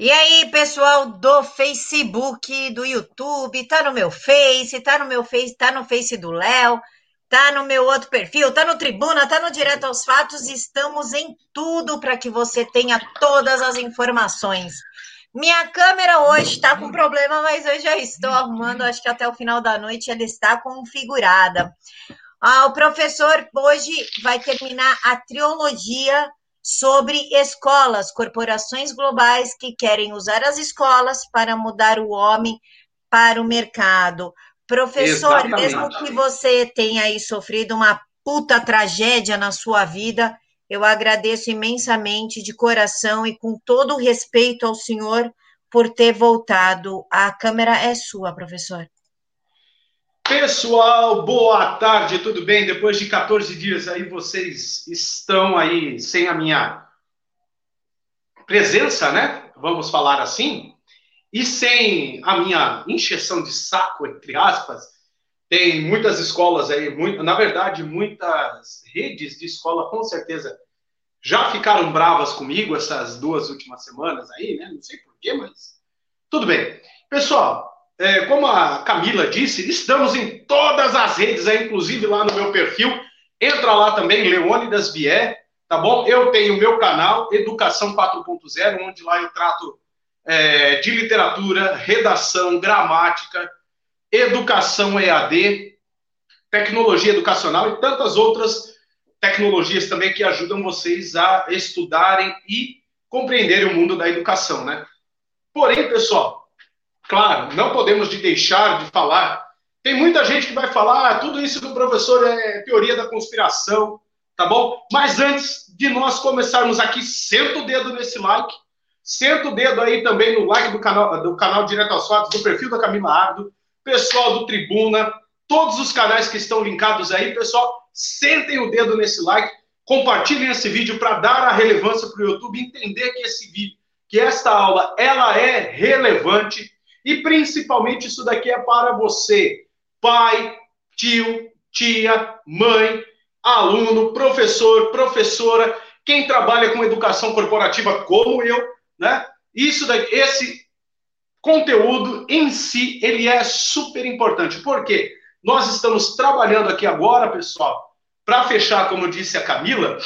E aí, pessoal do Facebook, do YouTube, tá no meu Face, tá no meu Face, tá no Face do Léo, tá no meu outro perfil, tá no Tribuna, tá no Direto aos Fatos, estamos em tudo para que você tenha todas as informações. Minha câmera hoje está com problema, mas eu já estou arrumando, acho que até o final da noite ela está configurada. Ah, o professor hoje vai terminar a trilogia sobre escolas, corporações globais que querem usar as escolas para mudar o homem para o mercado. Professor, Exatamente. mesmo que você tenha aí sofrido uma puta tragédia na sua vida, eu agradeço imensamente de coração e com todo o respeito ao senhor por ter voltado. A câmera é sua, professor. Pessoal, boa tarde, tudo bem? Depois de 14 dias aí, vocês estão aí sem a minha presença, né? Vamos falar assim. E sem a minha injeção de saco, entre aspas, tem muitas escolas aí, muito, na verdade, muitas redes de escola, com certeza, já ficaram bravas comigo essas duas últimas semanas aí, né? Não sei porquê, mas tudo bem. Pessoal, é, como a Camila disse, estamos em todas as redes, aí, inclusive lá no meu perfil. Entra lá também, Leônidas Vier, tá bom? Eu tenho o meu canal, Educação 4.0, onde lá eu trato é, de literatura, redação, gramática, educação EAD, tecnologia educacional e tantas outras tecnologias também que ajudam vocês a estudarem e compreenderem o mundo da educação, né? Porém, pessoal, Claro, não podemos de deixar de falar. Tem muita gente que vai falar, ah, tudo isso do professor é teoria da conspiração, tá bom? Mas antes de nós começarmos aqui, senta o dedo nesse like, senta o dedo aí também no like do canal, do canal Direto aos Fatos, do perfil da Camila Ardo, pessoal do Tribuna, todos os canais que estão linkados aí, pessoal, sentem o dedo nesse like, compartilhem esse vídeo para dar a relevância para o YouTube, entender que esse vídeo, que esta aula, ela é relevante e principalmente isso daqui é para você, pai, tio, tia, mãe, aluno, professor, professora, quem trabalha com educação corporativa como eu, né? Isso daqui, esse conteúdo em si, ele é super importante. Por quê? Nós estamos trabalhando aqui agora, pessoal, para fechar, como disse a Camila,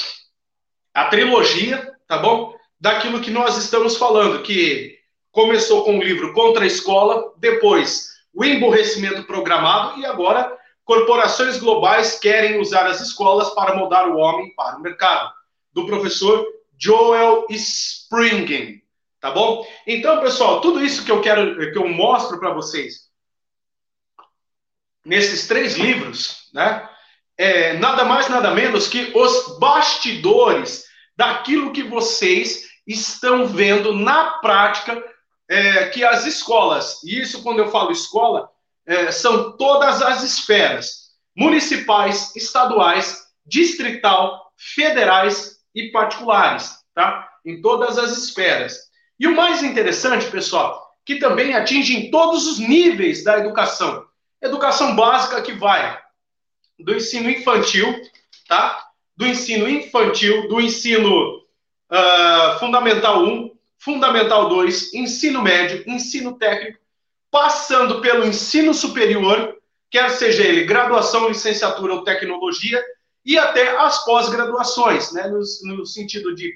a trilogia, tá bom? Daquilo que nós estamos falando, que começou com o livro Contra a Escola, depois o emborrecimento programado e agora corporações globais querem usar as escolas para moldar o homem para o mercado, do professor Joel Springen, tá bom? Então, pessoal, tudo isso que eu quero que eu mostro para vocês nesses três livros, né? É nada mais nada menos que os bastidores daquilo que vocês estão vendo na prática é, que as escolas, e isso quando eu falo escola, é, são todas as esferas, municipais, estaduais, distrital, federais e particulares, tá? Em todas as esferas. E o mais interessante, pessoal, que também atinge em todos os níveis da educação. Educação básica que vai do ensino infantil, tá? Do ensino infantil, do ensino uh, fundamental 1, Fundamental 2, ensino médio, ensino técnico, passando pelo ensino superior, quer seja ele graduação, licenciatura ou tecnologia, e até as pós-graduações, né, no, no sentido de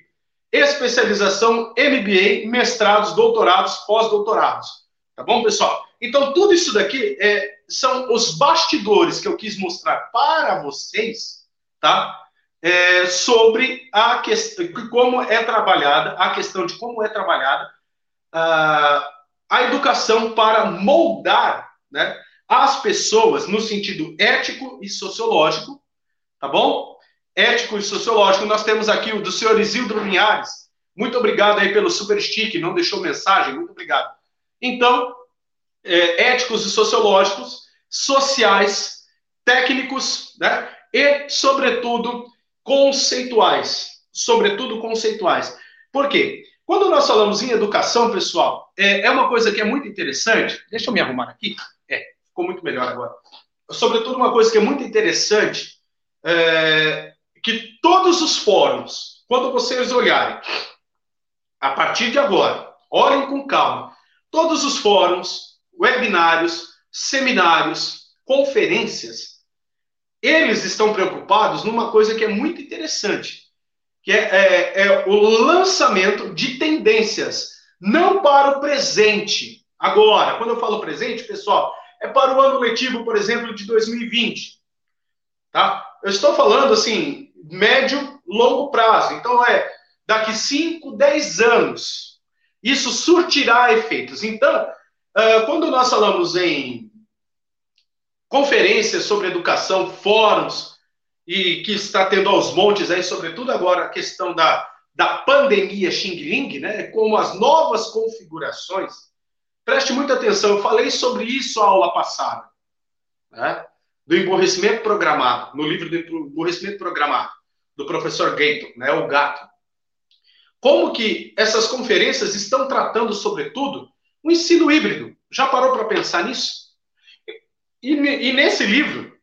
especialização, MBA, mestrados, doutorados, pós-doutorados. Tá bom, pessoal? Então, tudo isso daqui é, são os bastidores que eu quis mostrar para vocês, tá? É, sobre a questão, como é trabalhada, a questão de como é trabalhada uh, a educação para moldar né, as pessoas no sentido ético e sociológico, tá bom? Ético e sociológico, nós temos aqui o do senhor Isildo Linhares. Muito obrigado aí pelo super stick, não deixou mensagem, muito obrigado. Então, é, éticos e sociológicos, sociais, técnicos, né? E, sobretudo, conceituais, sobretudo conceituais. Por quê? Quando nós falamos em educação, pessoal, é, é uma coisa que é muito interessante. Deixa eu me arrumar aqui. É, ficou muito melhor agora. Sobretudo, uma coisa que é muito interessante é que todos os fóruns, quando vocês olharem, a partir de agora, olhem com calma. Todos os fóruns, webinários, seminários, conferências, eles estão preocupados numa coisa que é muito interessante, que é, é, é o lançamento de tendências, não para o presente. Agora, quando eu falo presente, pessoal, é para o ano letivo, por exemplo, de 2020. Tá? Eu estou falando assim, médio, longo prazo. Então é daqui 5, 10 anos. Isso surtirá efeitos. Então, quando nós falamos em conferências sobre educação, fóruns, e que está tendo aos montes aí, sobretudo agora a questão da, da pandemia Xing Ling, né, como as novas configurações. Preste muita atenção, eu falei sobre isso a aula passada, né, do emborrecimento programado, no livro do emborrecimento programado, do professor Gayton, né, o gato. Como que essas conferências estão tratando, sobretudo, o ensino híbrido. Já parou para pensar nisso? E, e, nesse livro,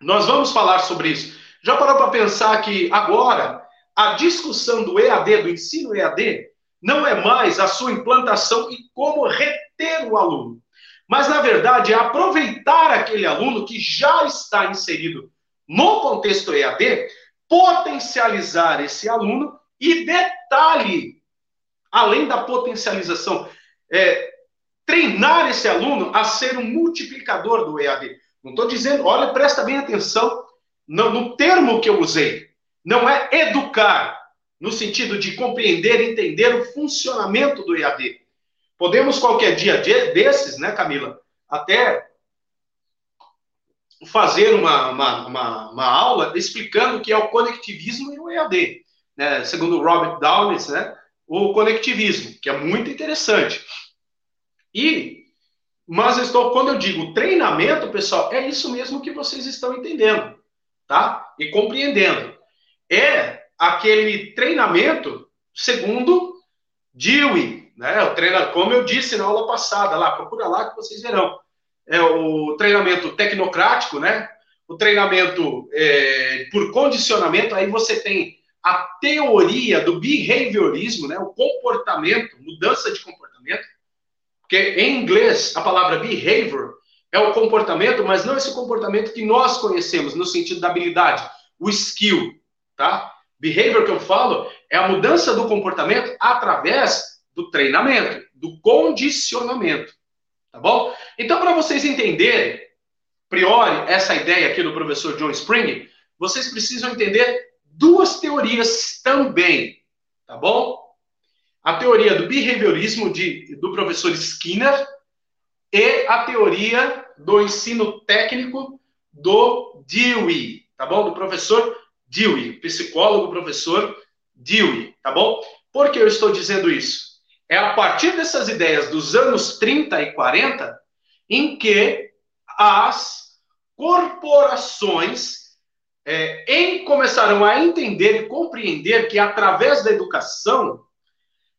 nós vamos falar sobre isso. Já parou para pensar que agora a discussão do EAD, do ensino EAD, não é mais a sua implantação e como reter o aluno, mas na verdade é aproveitar aquele aluno que já está inserido no contexto EAD, potencializar esse aluno e detalhe, além da potencialização, é, treinar esse aluno a ser um multiplicador do EAD. Não estou dizendo, olha, presta bem atenção no, no termo que eu usei. Não é educar, no sentido de compreender, entender o funcionamento do EAD. Podemos qualquer dia desses, né, Camila, até fazer uma, uma, uma, uma aula explicando o que é o conectivismo e o EAD né, segundo Robert Downes, né, o conectivismo, que é muito interessante. E, mas eu estou, quando eu digo treinamento, pessoal, é isso mesmo que vocês estão entendendo, tá? E compreendendo. É aquele treinamento segundo Dewey, né? O treino, como eu disse na aula passada, lá, procura lá que vocês verão. É o treinamento tecnocrático, né? O treinamento é, por condicionamento, aí você tem a teoria do behaviorismo, né, o comportamento, mudança de comportamento, porque em inglês a palavra behavior é o comportamento, mas não esse comportamento que nós conhecemos no sentido da habilidade, o skill, tá? Behavior que eu falo é a mudança do comportamento através do treinamento, do condicionamento, tá bom? Então, para vocês entenderem, priori, essa ideia aqui do professor John Spring, vocês precisam entender duas teorias também, tá bom? A teoria do behaviorismo de, do professor Skinner e a teoria do ensino técnico do Dewey, tá bom? Do professor Dewey, psicólogo professor Dewey, tá bom? Por que eu estou dizendo isso? É a partir dessas ideias dos anos 30 e 40 em que as corporações é, em começaram a entender e compreender que através da educação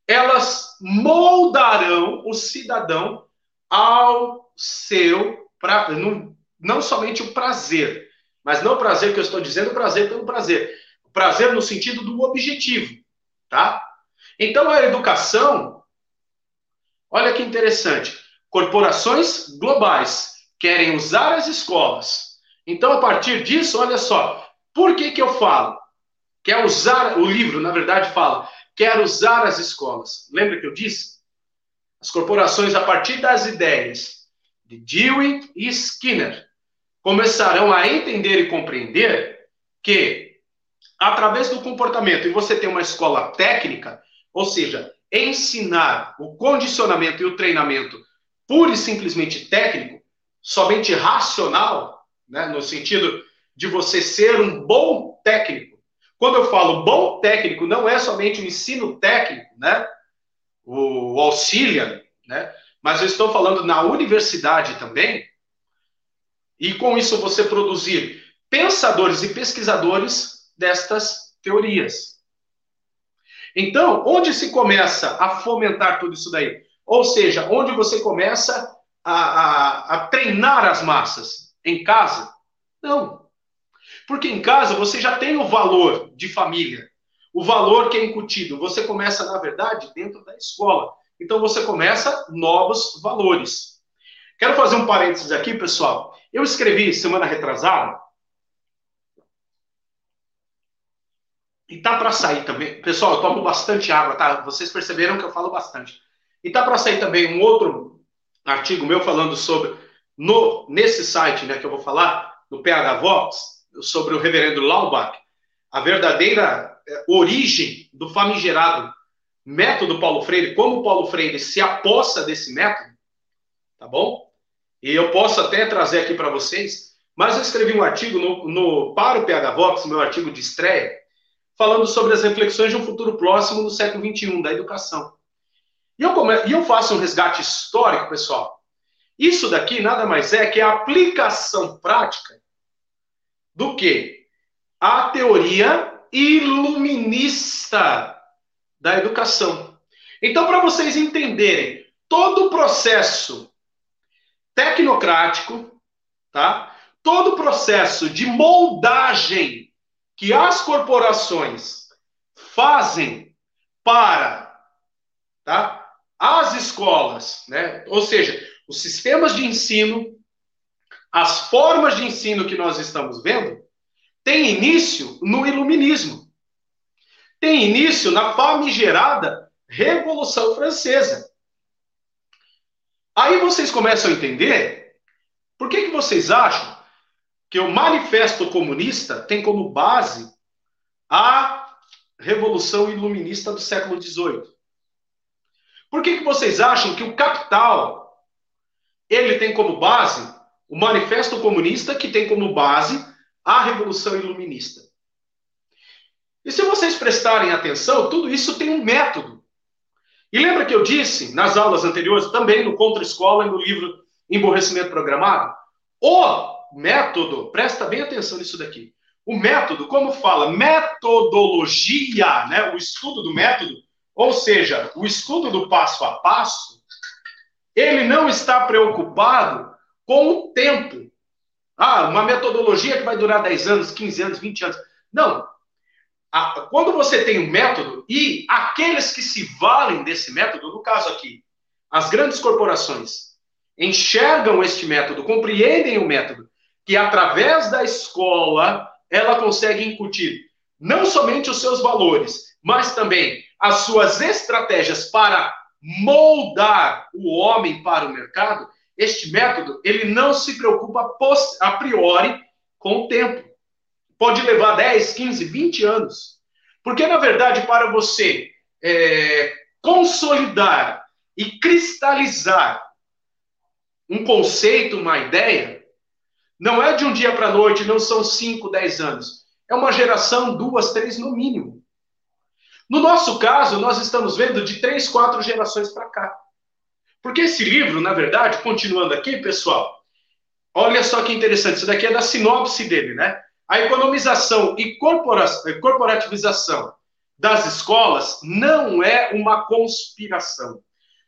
elas moldarão o cidadão ao seu pra, não, não somente o prazer, mas não o prazer que eu estou dizendo, o prazer pelo prazer, o prazer no sentido do objetivo, tá? Então a educação, olha que interessante, corporações globais querem usar as escolas então, a partir disso, olha só, por que, que eu falo? Quer usar, o livro, na verdade, fala, quer usar as escolas. Lembra que eu disse? As corporações, a partir das ideias de Dewey e Skinner, começarão a entender e compreender que, através do comportamento, e você tem uma escola técnica, ou seja, ensinar o condicionamento e o treinamento pura e simplesmente técnico, somente racional, né? no sentido de você ser um bom técnico. Quando eu falo bom técnico, não é somente o ensino técnico, né? o auxiliar, né? mas eu estou falando na universidade também, e com isso você produzir pensadores e pesquisadores destas teorias. Então, onde se começa a fomentar tudo isso daí? Ou seja, onde você começa a, a, a treinar as massas? Em casa? Não. Porque em casa você já tem o valor de família, o valor que é incutido. Você começa, na verdade, dentro da escola. então você começa novos valores. Quero fazer um parênteses aqui, pessoal. Eu escrevi semana retrasada, e tá para sair também. Pessoal, eu tomo bastante água, tá? Vocês perceberam que eu falo bastante. E tá para sair também um outro artigo meu falando sobre no nesse site, né, que eu vou falar, no PH Vox, sobre o reverendo Laubach, a verdadeira é, origem do famigerado método Paulo Freire, como Paulo Freire se aposta desse método, tá bom? E eu posso até trazer aqui para vocês, mas eu escrevi um artigo no, no, para o PH Vox, meu artigo de estreia, falando sobre as reflexões de um futuro próximo no século XXI, da educação. E eu, come... e eu faço um resgate histórico, pessoal. Isso daqui nada mais é que a aplicação prática do que a teoria iluminista da educação. Então, para vocês entenderem todo o processo tecnocrático, tá? Todo o processo de moldagem que as corporações fazem para, tá? As escolas, né? Ou seja, os sistemas de ensino, as formas de ensino que nós estamos vendo, tem início no iluminismo tem início na famigerada Revolução Francesa. Aí vocês começam a entender por que, que vocês acham que o Manifesto Comunista tem como base a Revolução Iluminista do século XVIII. Por que, que vocês acham que o Capital ele tem como base o Manifesto Comunista, que tem como base a Revolução Iluminista? E se vocês prestarem atenção, tudo isso tem um método. E lembra que eu disse nas aulas anteriores, também no Contra Escola e no livro Emborrecimento Programado? O método, presta bem atenção nisso daqui. O método, como fala, metodologia, né, o estudo do método, ou seja, o estudo do passo a passo, ele não está preocupado com o tempo. Ah, uma metodologia que vai durar 10 anos, 15 anos, 20 anos. Não, quando você tem um método e aqueles que se valem desse método, no caso aqui, as grandes corporações, enxergam este método, compreendem o método, que através da escola ela consegue incutir não somente os seus valores, mas também as suas estratégias para moldar o homem para o mercado, este método ele não se preocupa a priori com o tempo pode levar 10, 15, 20 anos. Porque, na verdade, para você é, consolidar e cristalizar um conceito, uma ideia, não é de um dia para a noite, não são 5, 10 anos. É uma geração, duas, três no mínimo. No nosso caso, nós estamos vendo de três, quatro gerações para cá. Porque esse livro, na verdade, continuando aqui, pessoal, olha só que interessante, isso daqui é da sinopse dele, né? A economização e corporativização das escolas não é uma conspiração,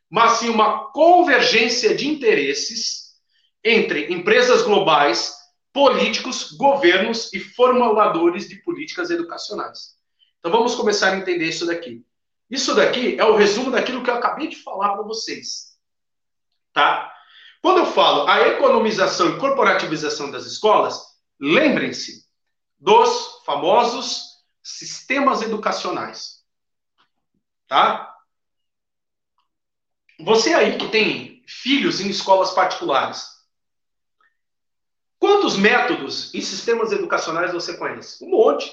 mas sim uma convergência de interesses entre empresas globais, políticos, governos e formuladores de políticas educacionais. Então vamos começar a entender isso daqui. Isso daqui é o resumo daquilo que eu acabei de falar para vocês. Tá? Quando eu falo a economização e corporativização das escolas, lembrem-se, dos famosos sistemas educacionais. Tá? Você aí que tem filhos em escolas particulares, quantos métodos e sistemas educacionais você conhece? Um monte.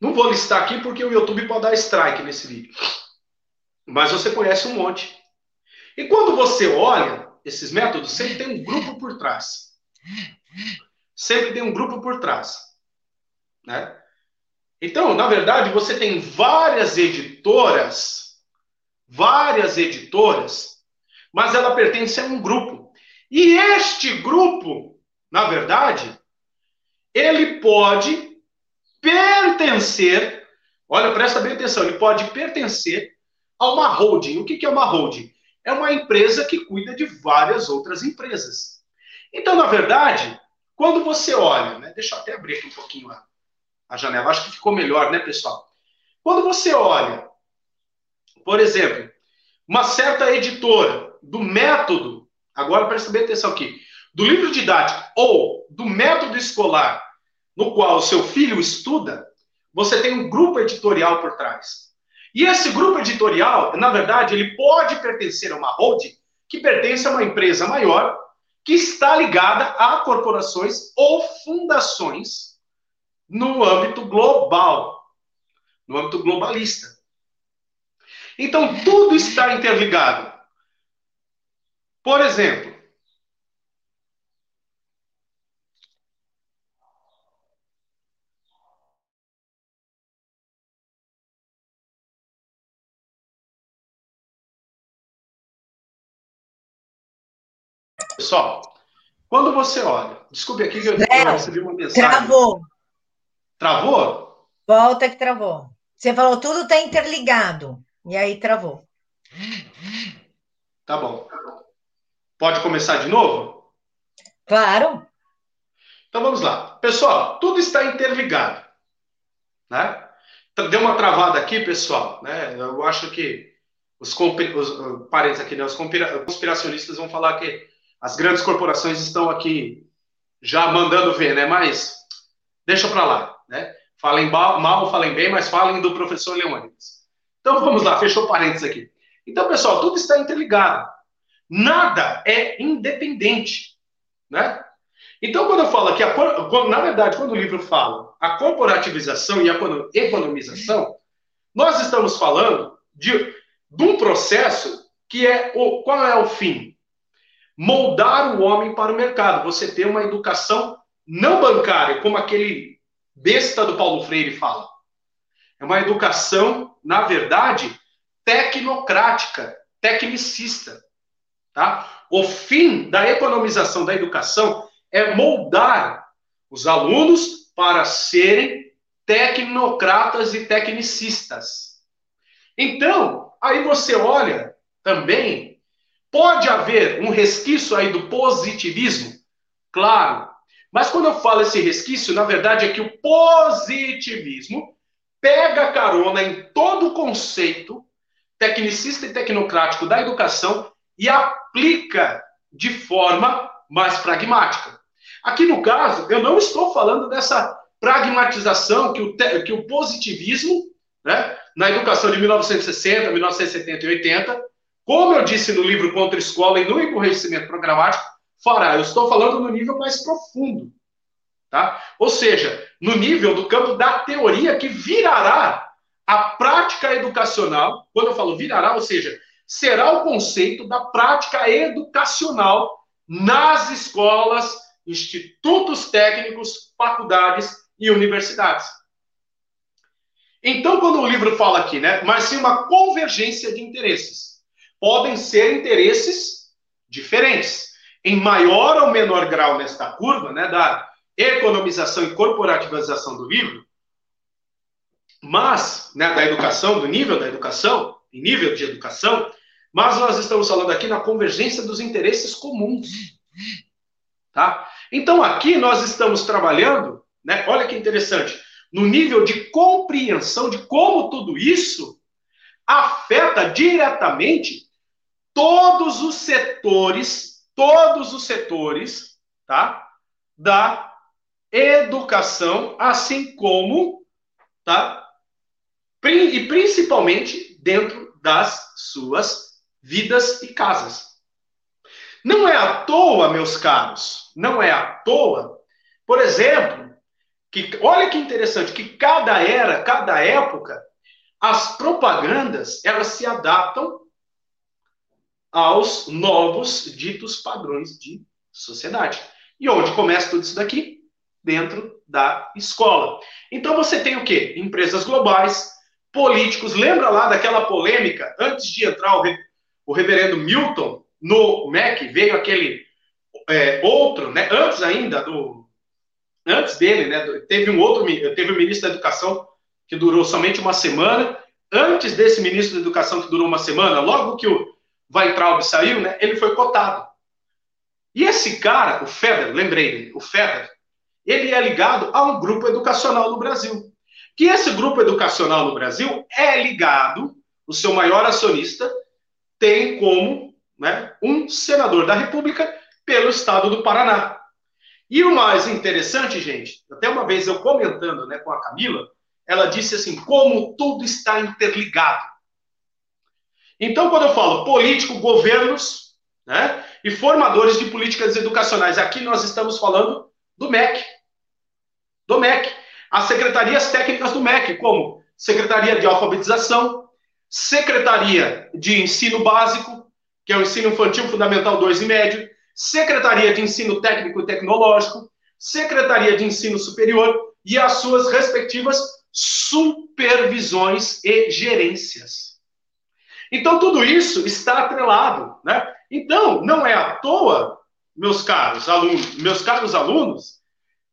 Não vou listar aqui porque o YouTube pode dar strike nesse vídeo. Mas você conhece um monte. E quando você olha esses métodos, sempre tem um grupo por trás. Sempre tem um grupo por trás. Né? Então, na verdade, você tem várias editoras, várias editoras, mas ela pertence a um grupo. E este grupo, na verdade, ele pode pertencer, olha, presta bem atenção, ele pode pertencer a uma holding. O que é uma holding? É uma empresa que cuida de várias outras empresas. Então, na verdade, quando você olha, né, deixa eu até abrir aqui um pouquinho a, a janela. Acho que ficou melhor, né, pessoal? Quando você olha, por exemplo, uma certa editora do método, agora presta bem atenção aqui, do livro didático ou do método escolar no qual o seu filho estuda, você tem um grupo editorial por trás. E esse grupo editorial, na verdade, ele pode pertencer a uma holding que pertence a uma empresa maior que está ligada a corporações ou fundações no âmbito global, no âmbito globalista. Então, tudo está interligado. Por exemplo, Pessoal, quando você olha, desculpe aqui que eu, eu recebi uma mensagem. Travou. Travou? Volta que travou. Você falou tudo está interligado. E aí travou. Tá bom. Pode começar de novo? Claro. Então vamos lá. Pessoal, tudo está interligado. Né? Deu uma travada aqui, pessoal. Né? Eu acho que os, os parentes aqui, né? os conspiracionistas vão falar que as grandes corporações estão aqui já mandando ver, né? Mas deixa para lá, né? Falem mal, falem bem, mas falem do professor Leônidas. Então vamos lá, fechou parênteses aqui. Então, pessoal, tudo está interligado. Nada é independente, né? Então, quando eu falo aqui, na verdade, quando o livro fala a corporativização e a economização, nós estamos falando de, de um processo que é o qual é o fim? Moldar o homem para o mercado. Você ter uma educação não bancária, como aquele besta do Paulo Freire fala. É uma educação, na verdade, tecnocrática, tecnicista. Tá? O fim da economização da educação é moldar os alunos para serem tecnocratas e tecnicistas. Então, aí você olha também Pode haver um resquício aí do positivismo? Claro. Mas quando eu falo esse resquício, na verdade é que o positivismo pega carona em todo o conceito tecnicista e tecnocrático da educação e aplica de forma mais pragmática. Aqui no caso, eu não estou falando dessa pragmatização que o, que o positivismo, né, na educação de 1960, 1970 e 80, como eu disse no livro Contra a Escola e no emburrecimento programático, fará. Eu estou falando no nível mais profundo. Tá? Ou seja, no nível do campo da teoria que virará a prática educacional. Quando eu falo virará, ou seja, será o conceito da prática educacional nas escolas, institutos técnicos, faculdades e universidades. Então, quando o livro fala aqui, né, mas sim uma convergência de interesses podem ser interesses diferentes. Em maior ou menor grau nesta curva, né, da economização e corporativização do livro, mas, né, da educação, do nível da educação, em nível de educação, mas nós estamos falando aqui na convergência dos interesses comuns. Tá? Então, aqui nós estamos trabalhando, né, olha que interessante, no nível de compreensão de como tudo isso afeta diretamente todos os setores, todos os setores, tá? Da educação, assim como, tá? E principalmente dentro das suas vidas e casas. Não é à toa, meus caros, não é à toa, por exemplo, que olha que interessante, que cada era, cada época, as propagandas, elas se adaptam aos novos ditos padrões de sociedade. E onde começa tudo isso daqui? Dentro da escola. Então você tem o quê? Empresas globais, políticos. Lembra lá daquela polêmica, antes de entrar o, o reverendo Milton no MEC, veio aquele é, outro, né, antes ainda do. Antes dele, né, teve um outro, teve o um ministro da Educação que durou somente uma semana. Antes desse ministro da Educação que durou uma semana, logo que o Weintraub saiu, né, ele foi cotado. E esse cara, o Feder, lembrei o Feder, ele é ligado a um grupo educacional no Brasil. Que esse grupo educacional no Brasil é ligado, o seu maior acionista, tem como né, um senador da República pelo estado do Paraná. E o mais interessante, gente, até uma vez eu comentando né, com a Camila, ela disse assim: como tudo está interligado. Então, quando eu falo político, governos né, e formadores de políticas educacionais, aqui nós estamos falando do MEC. Do MEC. As secretarias técnicas do MEC, como Secretaria de Alfabetização, Secretaria de Ensino Básico, que é o Ensino Infantil Fundamental 2 e Médio, Secretaria de Ensino Técnico e Tecnológico, Secretaria de Ensino Superior e as suas respectivas supervisões e gerências. Então, tudo isso está atrelado, né? Então, não é à toa, meus caros alunos, meus caros alunos,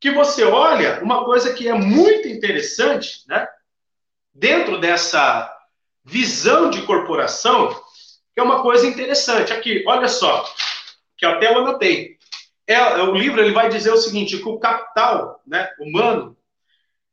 que você olha uma coisa que é muito interessante, né? Dentro dessa visão de corporação, que é uma coisa interessante. Aqui, olha só, que até eu anotei. É, o livro ele vai dizer o seguinte, que o capital né, humano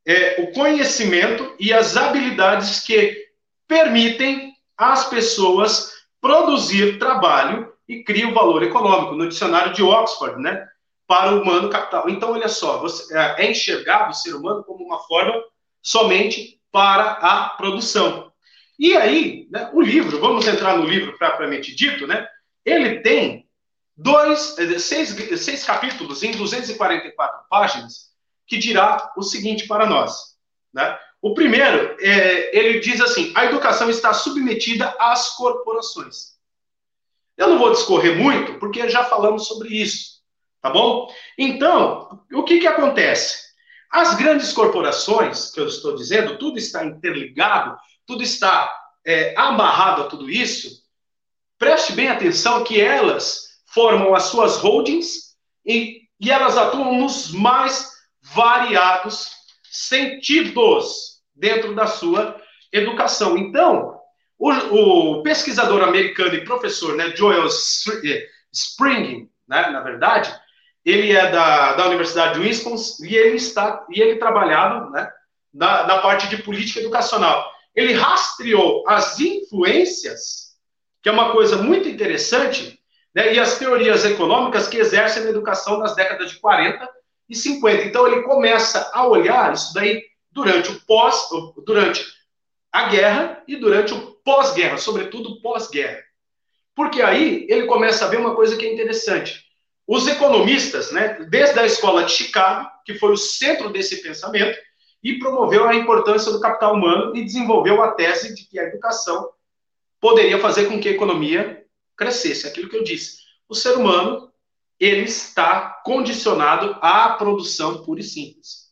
é o conhecimento e as habilidades que permitem às pessoas produzir trabalho e criar o valor econômico, no dicionário de Oxford, né? Para o humano capital. Então, olha só, você, é, é enxergado o ser humano como uma forma somente para a produção. E aí, né, o livro, vamos entrar no livro propriamente dito, né? Ele tem dois, eh, seis, seis capítulos em 244 páginas que dirá o seguinte para nós. Né? O primeiro, é, ele diz assim: a educação está submetida às corporações. Eu não vou discorrer muito, porque já falamos sobre isso, tá bom? Então, o que, que acontece? As grandes corporações, que eu estou dizendo, tudo está interligado, tudo está é, amarrado a tudo isso. Preste bem atenção que elas formam as suas holdings e, e elas atuam nos mais variados sentidos dentro da sua educação. Então, o, o pesquisador americano e professor, né, Joel eh, Spring, né, na verdade, ele é da, da Universidade de Wisconsin e ele está e ele trabalhava, né, na, na parte de política educacional. Ele rastreou as influências, que é uma coisa muito interessante, né, e as teorias econômicas que exercem na educação nas décadas de 40 e 50. Então ele começa a olhar isso daí durante o pós, durante a guerra e durante o pós-guerra, sobretudo pós-guerra. Porque aí ele começa a ver uma coisa que é interessante. Os economistas, né, desde a escola de Chicago, que foi o centro desse pensamento, e promoveu a importância do capital humano e desenvolveu a tese de que a educação poderia fazer com que a economia crescesse. Aquilo que eu disse. O ser humano ele está condicionado à produção pura e simples.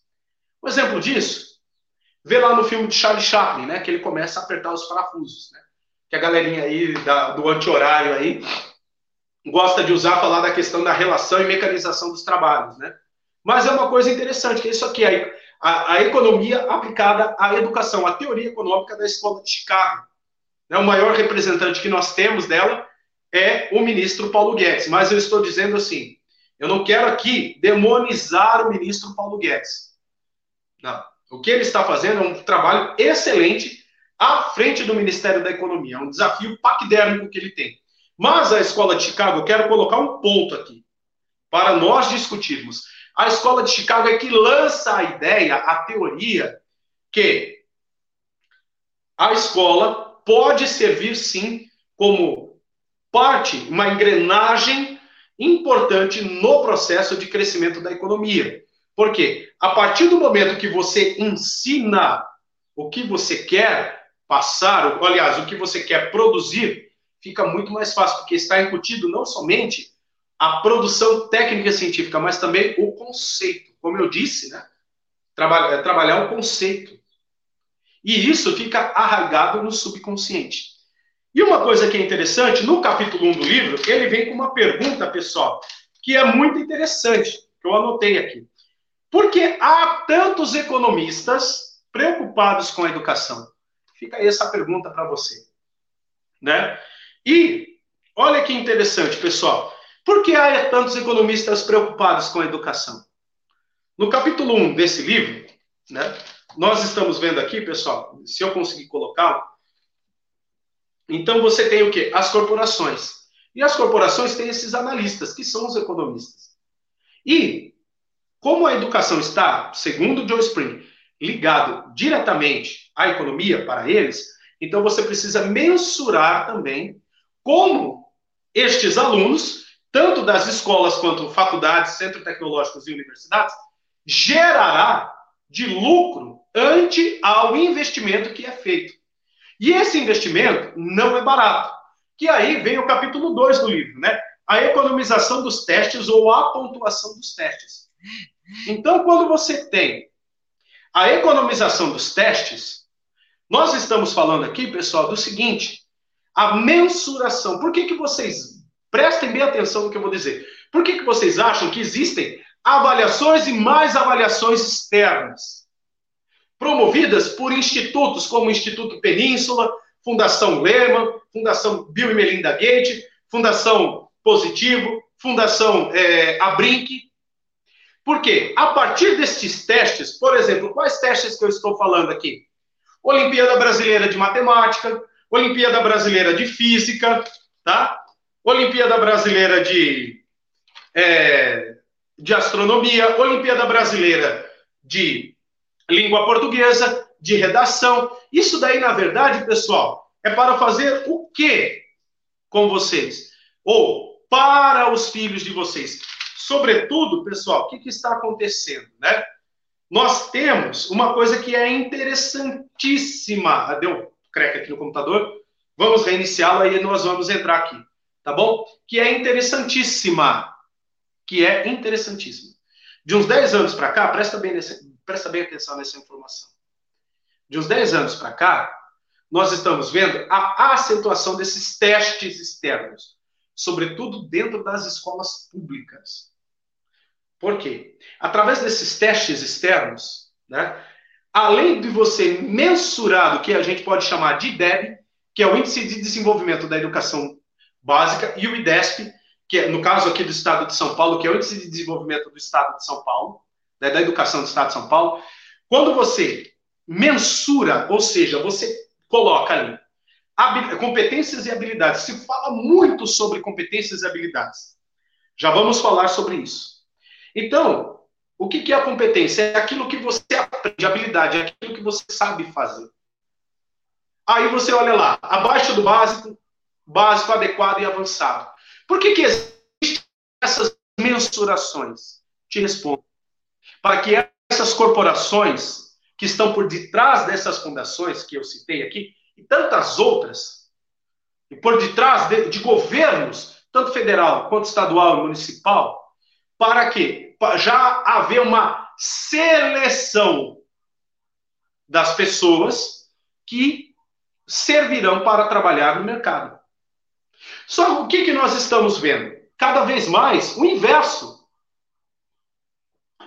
Um exemplo disso, vê lá no filme de Charlie Chaplin, né, que ele começa a apertar os parafusos, né, que a galerinha aí da, do anti-horário aí gosta de usar falar da questão da relação e mecanização dos trabalhos, né? Mas é uma coisa interessante, que isso aqui é a, a economia aplicada à educação, a teoria econômica da Escola de Chicago. Né? O maior representante que nós temos dela é o ministro Paulo Guedes. Mas eu estou dizendo assim, eu não quero aqui demonizar o ministro Paulo Guedes. Não. O que ele está fazendo é um trabalho excelente à frente do Ministério da Economia. É um desafio paquidérmico que ele tem. Mas a Escola de Chicago, eu quero colocar um ponto aqui para nós discutirmos. A Escola de Chicago é que lança a ideia, a teoria, que a escola pode servir sim como parte, uma engrenagem importante no processo de crescimento da economia. Porque a partir do momento que você ensina o que você quer passar, ou, aliás, o que você quer produzir, fica muito mais fácil, porque está incutido não somente a produção técnica científica, mas também o conceito. Como eu disse, né? Trabalhar, é trabalhar o conceito. E isso fica arraigado no subconsciente. E uma coisa que é interessante, no capítulo 1 do livro, ele vem com uma pergunta, pessoal, que é muito interessante, que eu anotei aqui. Por que há tantos economistas preocupados com a educação? Fica aí essa pergunta para você. Né? E olha que interessante, pessoal. Por que há tantos economistas preocupados com a educação? No capítulo 1 desse livro, né, nós estamos vendo aqui, pessoal, se eu conseguir colocá-lo, Então você tem o quê? As corporações. E as corporações têm esses analistas, que são os economistas. E como a educação está, segundo Joe Spring, ligado diretamente à economia para eles, então você precisa mensurar também como estes alunos, tanto das escolas quanto faculdades, centros tecnológicos e universidades, gerará de lucro ante ao investimento que é feito. E esse investimento não é barato. Que aí vem o capítulo 2 do livro, né? A economização dos testes ou a pontuação dos testes. Então, quando você tem a economização dos testes, nós estamos falando aqui, pessoal, do seguinte: a mensuração. Por que, que vocês prestem bem atenção no que eu vou dizer? Por que, que vocês acham que existem avaliações e mais avaliações externas? Promovidas por institutos como o Instituto Península, Fundação Lehman, Fundação Bill e Melinda Gates, Fundação Positivo, Fundação é, Abrinq. Por quê? A partir destes testes, por exemplo, quais testes que eu estou falando aqui? Olimpíada Brasileira de Matemática, Olimpíada Brasileira de Física, tá? Olimpíada Brasileira de, é, de Astronomia, Olimpíada Brasileira de Língua Portuguesa, de Redação. Isso daí, na verdade, pessoal, é para fazer o quê com vocês? Ou para os filhos de vocês. Sobretudo, pessoal, o que, que está acontecendo, né? Nós temos uma coisa que é interessantíssima. Deu crack aqui no computador. Vamos reiniciá-lo aí nós vamos entrar aqui, tá bom? Que é interessantíssima. Que é interessantíssima. De uns 10 anos para cá, presta bem, nesse, presta bem atenção nessa informação. De uns 10 anos para cá, nós estamos vendo a acentuação desses testes externos, sobretudo dentro das escolas públicas. Por quê? Através desses testes externos, né, além de você mensurar o que a gente pode chamar de IDEB, que é o Índice de Desenvolvimento da Educação Básica, e o IDESP, que é, no caso aqui do Estado de São Paulo, que é o Índice de Desenvolvimento do Estado de São Paulo, né, da Educação do Estado de São Paulo, quando você mensura, ou seja, você coloca ali competências e habilidades, se fala muito sobre competências e habilidades. Já vamos falar sobre isso. Então, o que, é a competência? É aquilo que você aprende, habilidade, é aquilo que você sabe fazer. Aí você olha lá, abaixo do básico, básico, adequado e avançado. Por que, que existem essas mensurações? Te respondo. Para que essas corporações que estão por detrás dessas fundações que eu citei aqui, e tantas outras, e por detrás de, de governos, tanto federal quanto estadual e municipal, para? Para já haver uma seleção das pessoas que servirão para trabalhar no mercado. Só o que, que nós estamos vendo? Cada vez mais o inverso,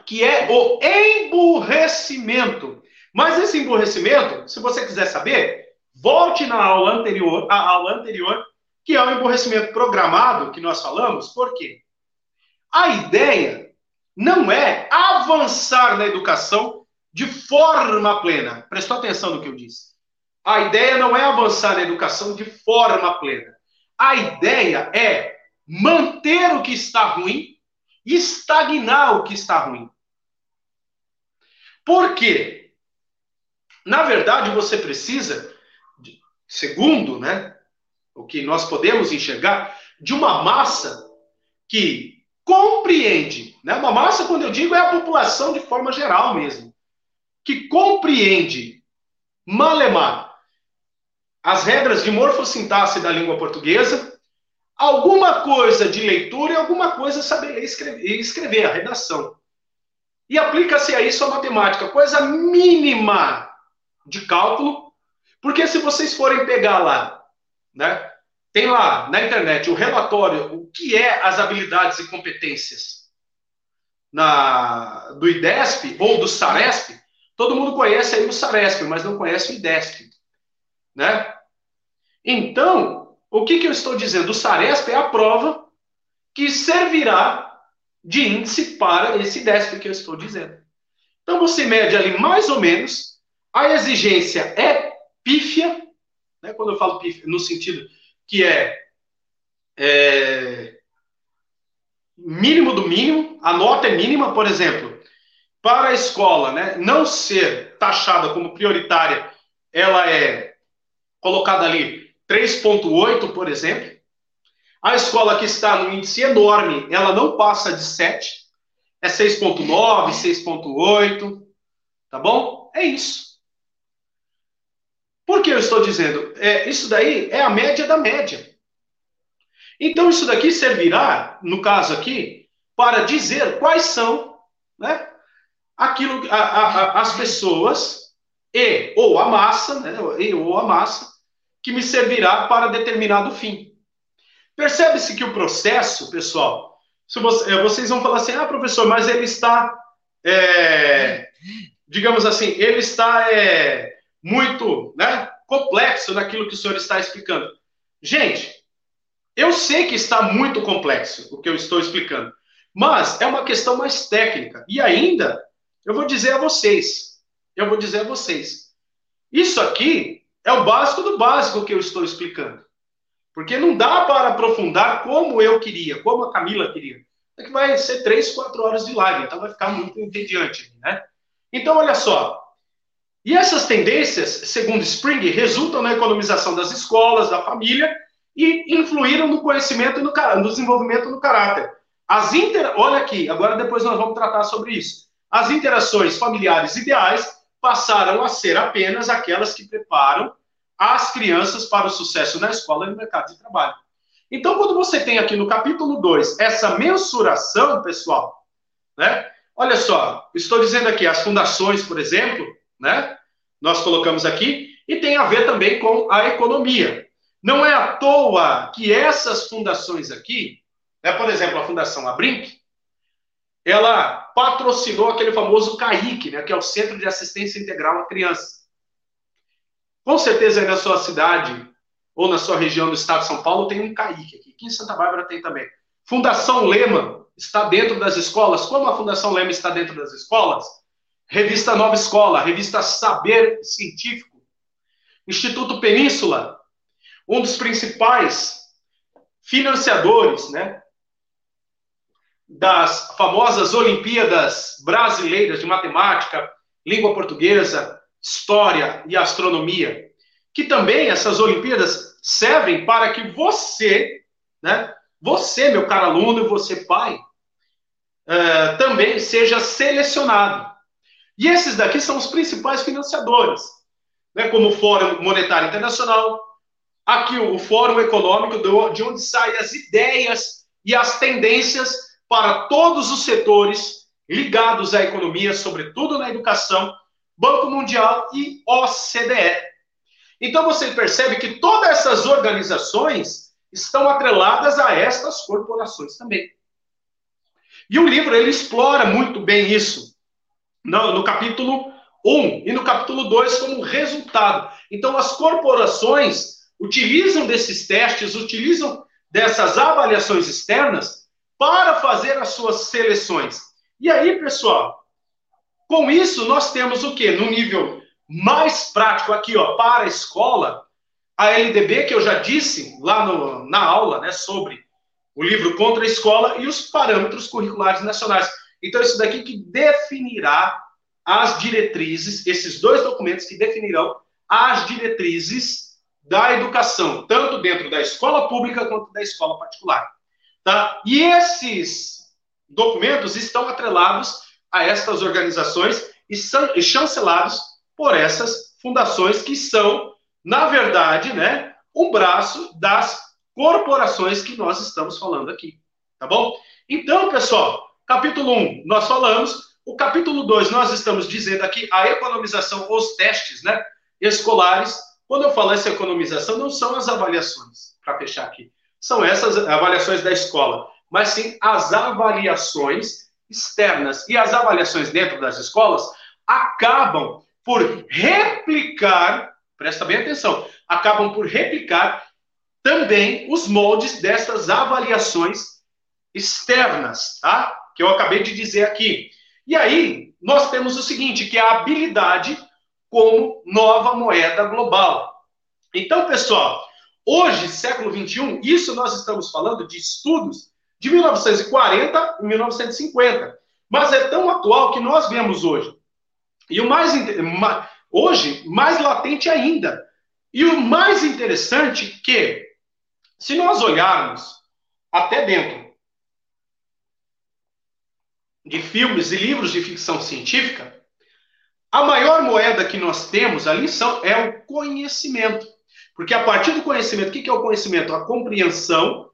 que é o emburrecimento. Mas esse emburrecimento, se você quiser saber, volte na aula anterior, a aula anterior, que é o emburrecimento programado que nós falamos. Por quê? A ideia não é avançar na educação de forma plena. Prestou atenção no que eu disse? A ideia não é avançar na educação de forma plena. A ideia é manter o que está ruim e estagnar o que está ruim. Por quê? Na verdade, você precisa, segundo né, o que nós podemos enxergar, de uma massa que compreende, né? Uma massa, quando eu digo, é a população de forma geral mesmo, que compreende, malemar, as regras de morfossintaxe da língua portuguesa, alguma coisa de leitura e alguma coisa saber escrever, escrever a redação. E aplica-se a isso a matemática, coisa mínima de cálculo, porque se vocês forem pegar lá, né, tem lá na internet o relatório, o que é as habilidades e competências na, do IDESP ou do SARESP. Todo mundo conhece aí o SARESP, mas não conhece o IDESP. Né? Então, o que, que eu estou dizendo? O SARESP é a prova que servirá de índice para esse IDESP que eu estou dizendo. Então, você mede ali mais ou menos, a exigência é pífia, né? quando eu falo pífia, no sentido que é, é mínimo do mínimo, a nota é mínima, por exemplo, para a escola né, não ser taxada como prioritária, ela é colocada ali 3,8, por exemplo. A escola que está no índice enorme, ela não passa de 7, é 6,9, 6,8, tá bom? É isso. Por que eu estou dizendo? É, isso daí é a média da média. Então, isso daqui servirá, no caso aqui, para dizer quais são né, aquilo, a, a, as pessoas e ou a massa, né, e ou a massa, que me servirá para determinado fim. Percebe-se que o processo, pessoal, se você, é, vocês vão falar assim, ah, professor, mas ele está, é, digamos assim, ele está é, muito né, complexo naquilo que o senhor está explicando. Gente, eu sei que está muito complexo o que eu estou explicando, mas é uma questão mais técnica. E ainda, eu vou dizer a vocês, eu vou dizer a vocês, isso aqui é o básico do básico que eu estou explicando. Porque não dá para aprofundar como eu queria, como a Camila queria. É que vai ser três, quatro horas de live, então vai ficar muito entediante, né? Então, olha só. E essas tendências, segundo Spring, resultam na economização das escolas, da família e influíram no conhecimento e no, no desenvolvimento do caráter. As inter... Olha aqui, agora depois nós vamos tratar sobre isso. As interações familiares ideais passaram a ser apenas aquelas que preparam as crianças para o sucesso na escola e no mercado de trabalho. Então, quando você tem aqui no capítulo 2 essa mensuração, pessoal, né? Olha só, estou dizendo aqui as fundações, por exemplo, né? Nós colocamos aqui e tem a ver também com a economia. Não é à toa que essas fundações aqui, né, por exemplo, a Fundação Abrinq, ela patrocinou aquele famoso CAIC, né, que é o Centro de Assistência Integral à Criança. Com certeza aí na sua cidade ou na sua região do estado de São Paulo tem um CAIC aqui. Aqui em Santa Bárbara tem também. Fundação Lema está dentro das escolas. Como a Fundação Lema está dentro das escolas? Revista Nova Escola, Revista Saber Científico, Instituto Península, um dos principais financiadores, né, das famosas Olimpíadas Brasileiras de Matemática, Língua Portuguesa, História e Astronomia, que também essas Olimpíadas servem para que você, né, você, meu caro aluno, e você, pai, uh, também seja selecionado. E esses daqui são os principais financiadores, né, como o Fórum Monetário Internacional, aqui o Fórum Econômico, de onde saem as ideias e as tendências para todos os setores ligados à economia, sobretudo na educação, Banco Mundial e OCDE. Então você percebe que todas essas organizações estão atreladas a estas corporações também. E o livro ele explora muito bem isso no, no capítulo 1 e no capítulo 2 como resultado. Então as corporações utilizam desses testes, utilizam dessas avaliações externas para fazer as suas seleções. E aí, pessoal, com isso nós temos o que? No nível mais prático aqui, ó, para a escola, a LDB, que eu já disse lá no, na aula, né, sobre o livro Contra a Escola e os parâmetros curriculares nacionais. Então, isso daqui que definirá as diretrizes, esses dois documentos que definirão as diretrizes da educação, tanto dentro da escola pública quanto da escola particular. Tá? E esses documentos estão atrelados a estas organizações e são chancelados por essas fundações que são, na verdade, né, um braço das corporações que nós estamos falando aqui. Tá bom? Então, pessoal, capítulo 1 nós falamos, o capítulo 2 nós estamos dizendo aqui a economização, os testes, né, escolares quando eu falo essa economização, não são as avaliações, para fechar aqui, são essas avaliações da escola, mas sim as avaliações externas. E as avaliações dentro das escolas acabam por replicar, presta bem atenção, acabam por replicar também os moldes dessas avaliações externas, tá? Que eu acabei de dizer aqui. E aí, nós temos o seguinte, que é a habilidade como nova moeda global. Então, pessoal, hoje, século 21, isso nós estamos falando de estudos de 1940 e 1950. Mas é tão atual que nós vemos hoje. E o mais hoje, mais latente ainda. E o mais interessante que, se nós olharmos até dentro de filmes e livros de ficção científica, a maior moeda que nós temos ali são, é o conhecimento. Porque a partir do conhecimento, o que é o conhecimento? A compreensão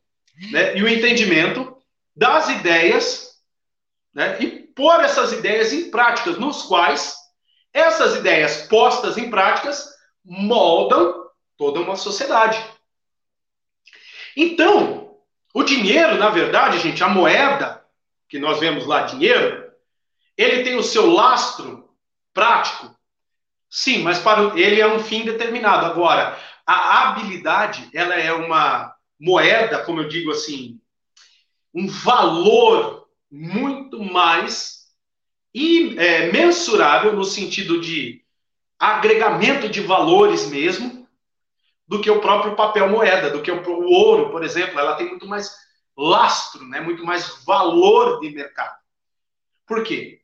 né, e o entendimento das ideias né, e pôr essas ideias em práticas, nos quais essas ideias postas em práticas moldam toda uma sociedade. Então, o dinheiro, na verdade, gente, a moeda, que nós vemos lá, dinheiro, ele tem o seu lastro prático. Sim, mas para ele é um fim determinado. Agora, a habilidade, ela é uma moeda, como eu digo assim, um valor muito mais e, é, mensurável no sentido de agregamento de valores mesmo do que o próprio papel moeda, do que o, o ouro, por exemplo, ela tem muito mais lastro, né, muito mais valor de mercado. Por quê?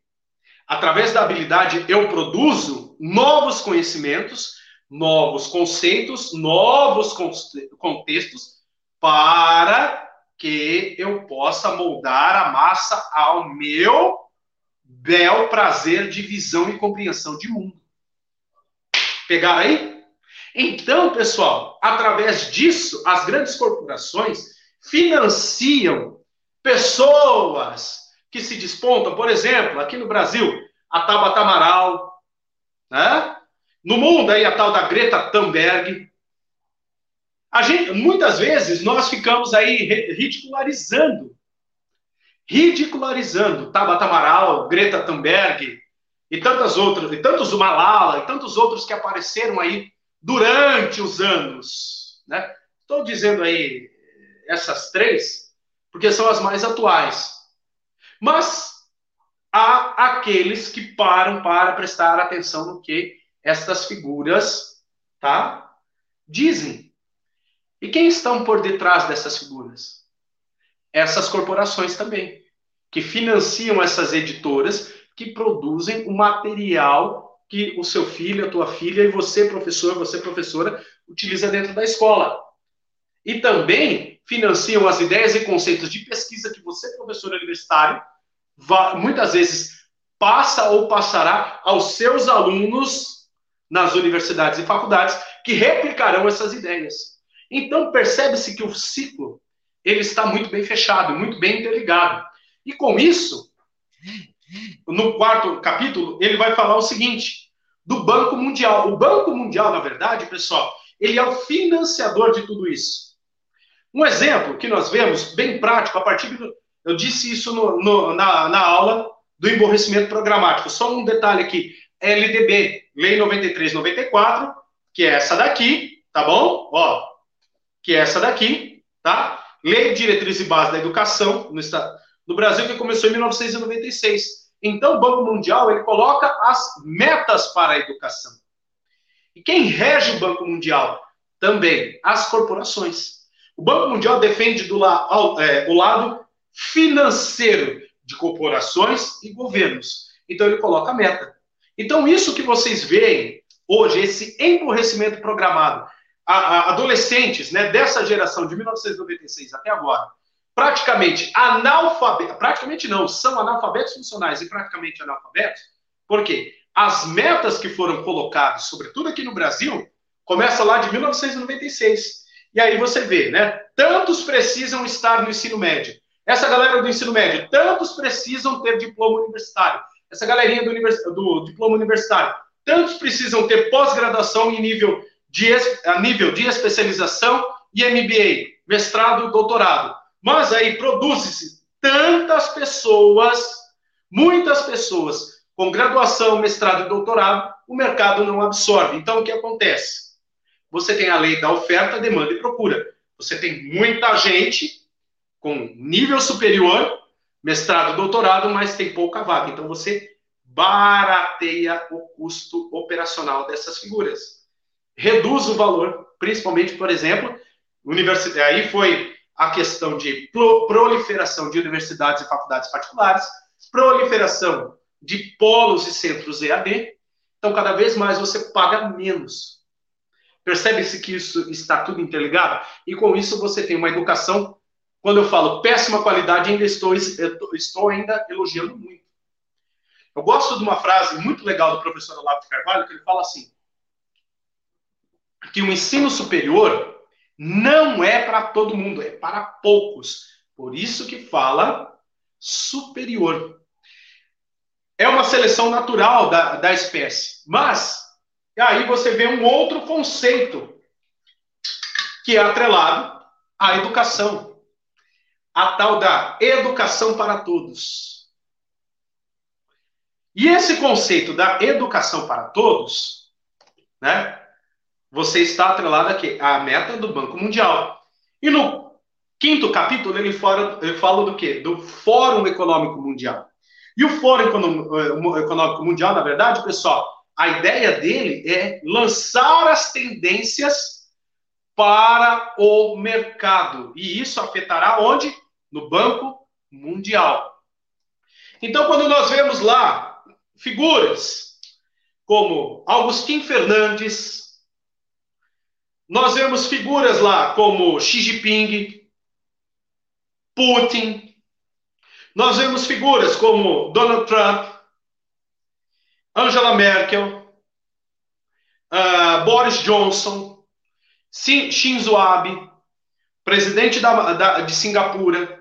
Através da habilidade eu produzo novos conhecimentos, novos conceitos, novos contextos para que eu possa moldar a massa ao meu bel prazer de visão e compreensão de mundo. Pegaram aí? Então, pessoal, através disso, as grandes corporações financiam pessoas que se despontam, por exemplo, aqui no Brasil, a Tabata Amaral, né? no mundo aí a tal da Greta Thunberg, a gente, muitas vezes nós ficamos aí ridicularizando, ridicularizando Tabata Amaral, Greta Thunberg e tantas outras, e tantos Malala e tantos outros que apareceram aí durante os anos, né? Estou dizendo aí essas três porque são as mais atuais. Mas há aqueles que param para prestar atenção no que estas figuras, tá? Dizem. E quem estão por detrás dessas figuras? Essas corporações também, que financiam essas editoras que produzem o material que o seu filho, a tua filha e você, professor, você, professora, utiliza dentro da escola. E também financiam as ideias e conceitos de pesquisa que você, professor universitário, muitas vezes passa ou passará aos seus alunos nas universidades e faculdades que replicarão essas ideias. Então percebe-se que o ciclo ele está muito bem fechado, muito bem interligado. E com isso, no quarto capítulo, ele vai falar o seguinte: do Banco Mundial. O Banco Mundial, na verdade, pessoal, ele é o financiador de tudo isso. Um exemplo que nós vemos, bem prático, a partir do. Eu disse isso no, no, na, na aula do emborrecimento programático. Só um detalhe aqui: LDB, Lei 9394, que é essa daqui, tá bom? Ó, que é essa daqui, tá? Lei Diretriz e Base da Educação no, no Brasil, que começou em 1996. Então, o Banco Mundial ele coloca as metas para a educação. E quem rege o Banco Mundial? Também as corporações. O Banco Mundial defende do la, é, o lado financeiro de corporações e governos. Então, ele coloca a meta. Então, isso que vocês veem hoje, esse emborrecimento programado, a, a, adolescentes né, dessa geração de 1996 até agora, praticamente analfabetos, praticamente não, são analfabetos funcionais e praticamente analfabetos, porque as metas que foram colocadas, sobretudo aqui no Brasil, começa lá de 1996. E aí você vê, né? Tantos precisam estar no ensino médio. Essa galera do ensino médio, tantos precisam ter diploma universitário. Essa galerinha do, univers... do diploma universitário, tantos precisam ter pós-graduação em nível de, a nível de especialização e MBA, mestrado, doutorado. Mas aí produz-se tantas pessoas, muitas pessoas com graduação, mestrado e doutorado, o mercado não absorve. Então o que acontece? Você tem a lei da oferta, demanda e procura. Você tem muita gente com nível superior, mestrado, doutorado, mas tem pouca vaga. Então você barateia o custo operacional dessas figuras. reduz o valor, principalmente, por exemplo, universidade, aí foi a questão de proliferação de universidades e faculdades particulares, proliferação de polos e centros EAD. Então, cada vez mais você paga menos. Percebe-se que isso está tudo interligado? E com isso você tem uma educação, quando eu falo péssima qualidade, ainda estou, estou ainda elogiando muito. Eu gosto de uma frase muito legal do professor Olavo de Carvalho, que ele fala assim, que o ensino superior não é para todo mundo, é para poucos. Por isso que fala superior. É uma seleção natural da, da espécie. Mas, aí você vê um outro conceito que é atrelado à educação. A tal da educação para todos. E esse conceito da educação para todos, né? você está atrelado aqui à meta do Banco Mundial. E no quinto capítulo ele fala, ele fala do quê? Do Fórum Econômico Mundial. E o Fórum eh, Econômico Mundial, na verdade, pessoal, a ideia dele é lançar as tendências para o mercado. E isso afetará onde? No Banco Mundial. Então, quando nós vemos lá figuras como Augustin Fernandes, nós vemos figuras lá como Xi Jinping, Putin. Nós vemos figuras como Donald Trump, Angela Merkel, uh, Boris Johnson, Shinzo Abe, presidente da, da, de Singapura.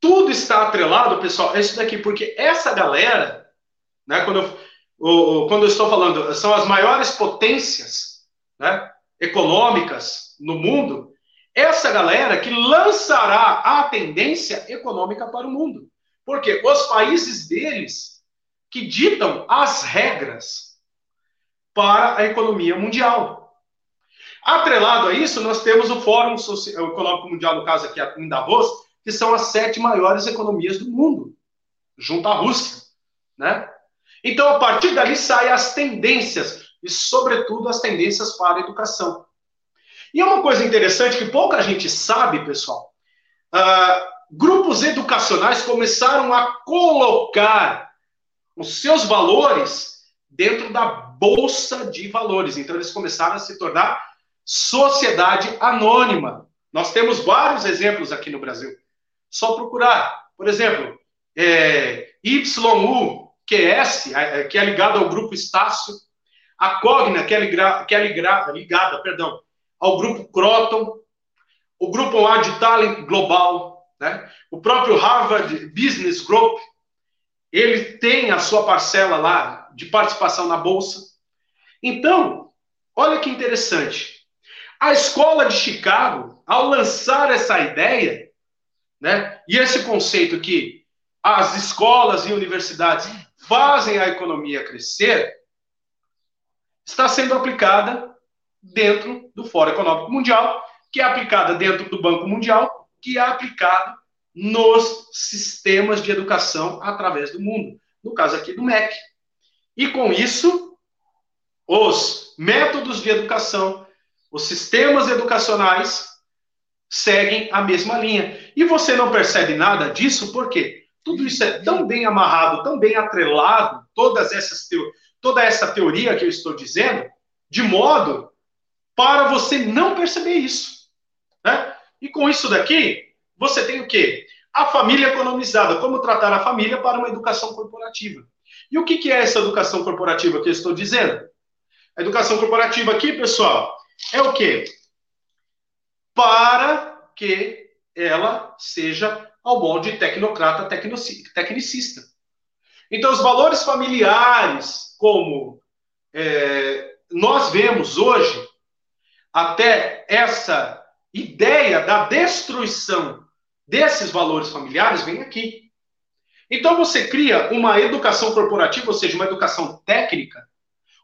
Tudo está atrelado, pessoal, é isso daqui, porque essa galera, né, quando, eu, quando eu estou falando, são as maiores potências, né? econômicas no mundo, essa galera que lançará a tendência econômica para o mundo. Porque os países deles que ditam as regras para a economia mundial. Atrelado a isso, nós temos o Fórum Econômico Mundial, no caso aqui em Davos, que são as sete maiores economias do mundo, junto à Rússia, né? Então, a partir dali saem as tendências e, sobretudo, as tendências para a educação. E é uma coisa interessante que pouca gente sabe, pessoal. Uh, grupos educacionais começaram a colocar os seus valores dentro da bolsa de valores. Então, eles começaram a se tornar sociedade anônima. Nós temos vários exemplos aqui no Brasil. Só procurar. Por exemplo, é, YUQS, que é ligado ao grupo Estácio, a Cogna, que é, liga, que é liga, ligada perdão, ao grupo Croton, o grupo Ad Talent Global, né? o próprio Harvard Business Group, ele tem a sua parcela lá de participação na bolsa. Então, olha que interessante. A escola de Chicago, ao lançar essa ideia, né, e esse conceito que as escolas e universidades fazem a economia crescer, está sendo aplicada dentro do Fórum Econômico Mundial, que é aplicada dentro do Banco Mundial, que é aplicada nos sistemas de educação através do mundo, no caso aqui do MEC. E com isso, os métodos de educação, os sistemas educacionais seguem a mesma linha. E você não percebe nada disso, por quê? Tudo isso é tão bem amarrado, tão bem atrelado, todas essas toda essa teoria que eu estou dizendo, de modo para você não perceber isso. Né? E com isso daqui, você tem o quê? A família economizada, como tratar a família para uma educação corporativa. E o que, é essa educação corporativa que eu estou dizendo? A educação corporativa aqui, pessoal, é o quê? Para que ela seja ao molde tecnocrata, tecnicista. Então, os valores familiares, como é, nós vemos hoje, até essa ideia da destruição desses valores familiares vem aqui. Então você cria uma educação corporativa, ou seja, uma educação técnica.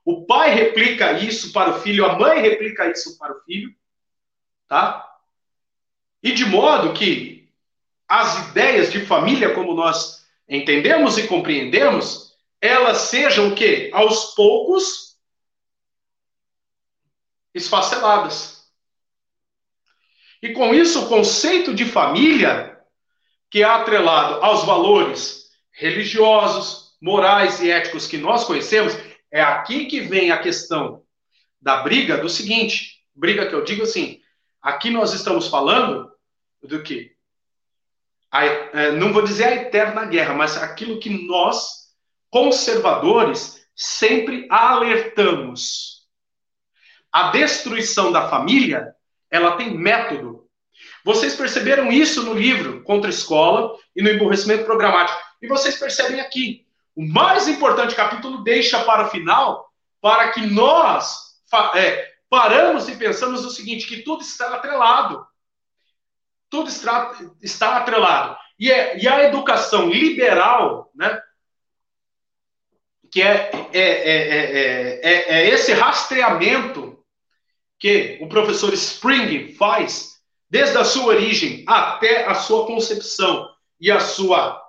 O pai replica isso para o filho, a mãe replica isso para o filho, tá? E de modo que as ideias de família, como nós entendemos e compreendemos, elas sejam o quê? Aos poucos esfaceladas. E com isso, o conceito de família, que é atrelado aos valores religiosos, morais e éticos que nós conhecemos, é aqui que vem a questão da briga do seguinte, briga que eu digo assim, aqui nós estamos falando do que? A, é, não vou dizer a eterna guerra, mas aquilo que nós, conservadores, sempre alertamos. A destruição da família, ela tem método. Vocês perceberam isso no livro Contra a Escola e no Emborrecimento Programático. E vocês percebem aqui. O mais importante capítulo deixa para o final, para que nós é, paramos e pensamos o seguinte, que tudo está atrelado. Tudo está, está atrelado. E, é, e a educação liberal, né, que é, é, é, é, esse rastreamento que o professor Spring faz, desde a sua origem até a sua concepção e a sua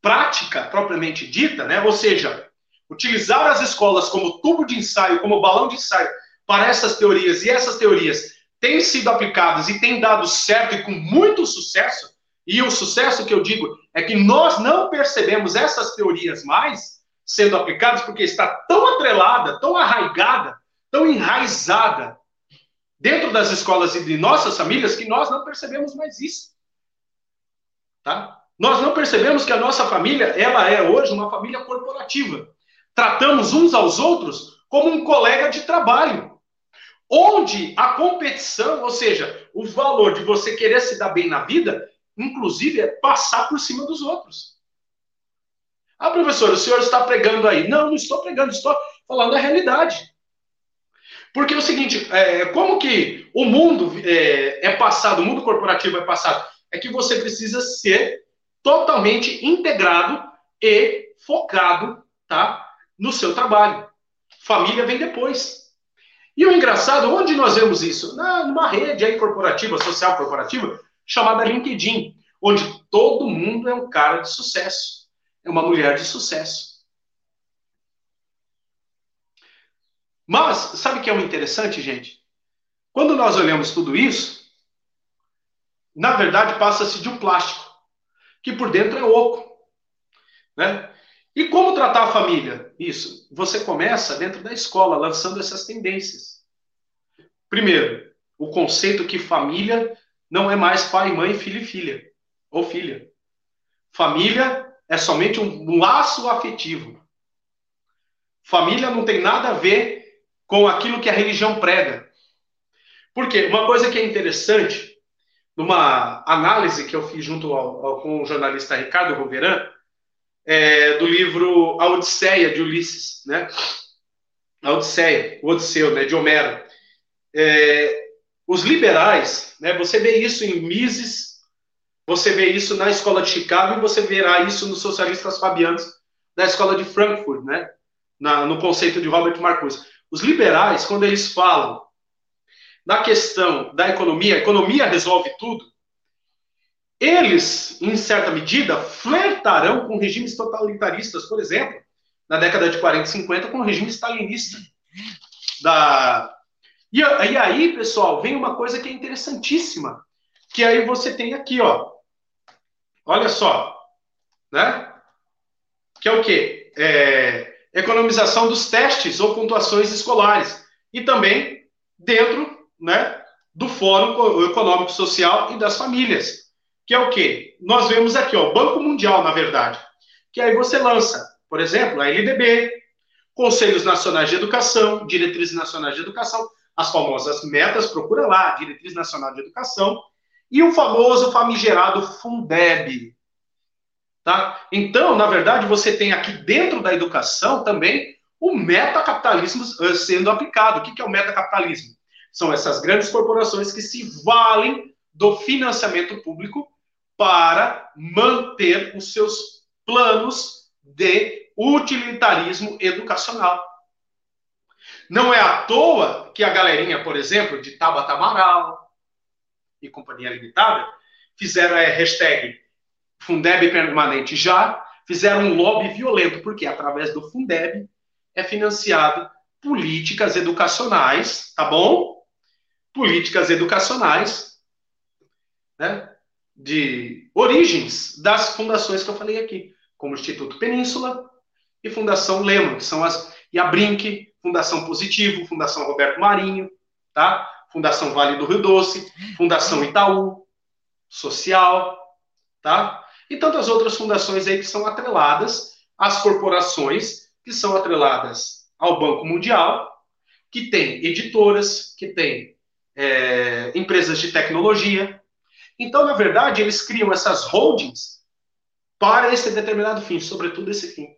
prática propriamente dita, né? ou seja, utilizar as escolas como tubo de ensaio, como balão de ensaio para essas teorias, e essas teorias têm sido aplicadas e têm dado certo e com muito sucesso, e o sucesso que eu digo é que nós não percebemos essas teorias mais sendo aplicadas porque está tão atrelada, tão arraigada, tão enraizada dentro das escolas e de nossas famílias que nós não percebemos mais isso. Tá? Nós não percebemos que a nossa família, ela é hoje uma família corporativa. Tratamos uns aos outros como um colega de trabalho. Onde a competição, ou seja, o valor de você querer se dar bem na vida, inclusive é passar por cima dos outros. Ah, professor, o senhor está pregando aí. Não, não estou pregando, estou falando a realidade. Porque é o seguinte, é, como que o mundo é, é passado, o mundo corporativo é passado? É que você precisa ser totalmente integrado e focado tá, no seu trabalho. Família vem depois. E o engraçado, onde nós vemos isso? Na, numa rede aí corporativa, social corporativa, chamada LinkedIn, onde todo mundo é um cara de sucesso, é uma mulher de sucesso. Mas, sabe o que é o interessante, gente? Quando nós olhamos tudo isso, na verdade passa-se de um plástico, que por dentro é oco. Né? E como tratar a família? Isso. Você começa dentro da escola, lançando essas tendências. Primeiro, o conceito que família não é mais pai, mãe, filho e filha. Ou filha. Família é somente um laço afetivo. Família não tem nada a ver com aquilo que a religião prega. Porque uma coisa que é interessante, numa análise que eu fiz junto ao, ao, com o jornalista Ricardo Roveran, é, do livro A Odisseia de Ulisses, né? A Odisseia, o Odisseu, né, de Homero. É, os liberais, né, você vê isso em Mises, você vê isso na escola de Chicago e você verá isso nos socialistas fabianos da escola de Frankfurt, né, na, no conceito de Robert Marcuse. Os liberais, quando eles falam na questão da economia, a economia resolve tudo, eles, em certa medida, flertarão com regimes totalitaristas, por exemplo, na década de 40 e 50, com o regime stalinista. Da... E, e aí, pessoal, vem uma coisa que é interessantíssima, que aí você tem aqui, ó. Olha só, né? Que é o quê? É, economização dos testes ou pontuações escolares. E também dentro né, do Fórum Econômico Social e das Famílias que é o quê? Nós vemos aqui, o Banco Mundial, na verdade, que aí você lança, por exemplo, a LDB, Conselhos Nacionais de Educação, Diretrizes Nacionais de Educação, as famosas metas, procura lá, Diretriz Nacional de Educação, e o famoso famigerado Fundeb. Tá? Então, na verdade, você tem aqui dentro da educação também o metacapitalismo eh, sendo aplicado. O que é o metacapitalismo? São essas grandes corporações que se valem do financiamento público para manter os seus planos de utilitarismo educacional. Não é à toa que a galerinha, por exemplo, de Tabata Amaral e Companhia Limitada, fizeram a hashtag Fundeb permanente já, fizeram um lobby violento, porque através do Fundeb é financiado políticas educacionais, tá bom? políticas educacionais, né, de origens das fundações que eu falei aqui, como o Instituto Península e Fundação Lema, que são as e a Brinque, Fundação Positivo, Fundação Roberto Marinho, tá? Fundação Vale do Rio Doce, Fundação Itaú, Social, tá? E tantas outras fundações aí que são atreladas às corporações, que são atreladas ao Banco Mundial, que tem editoras, que tem é, empresas de tecnologia. Então, na verdade, eles criam essas holdings para esse determinado fim, sobretudo esse fim,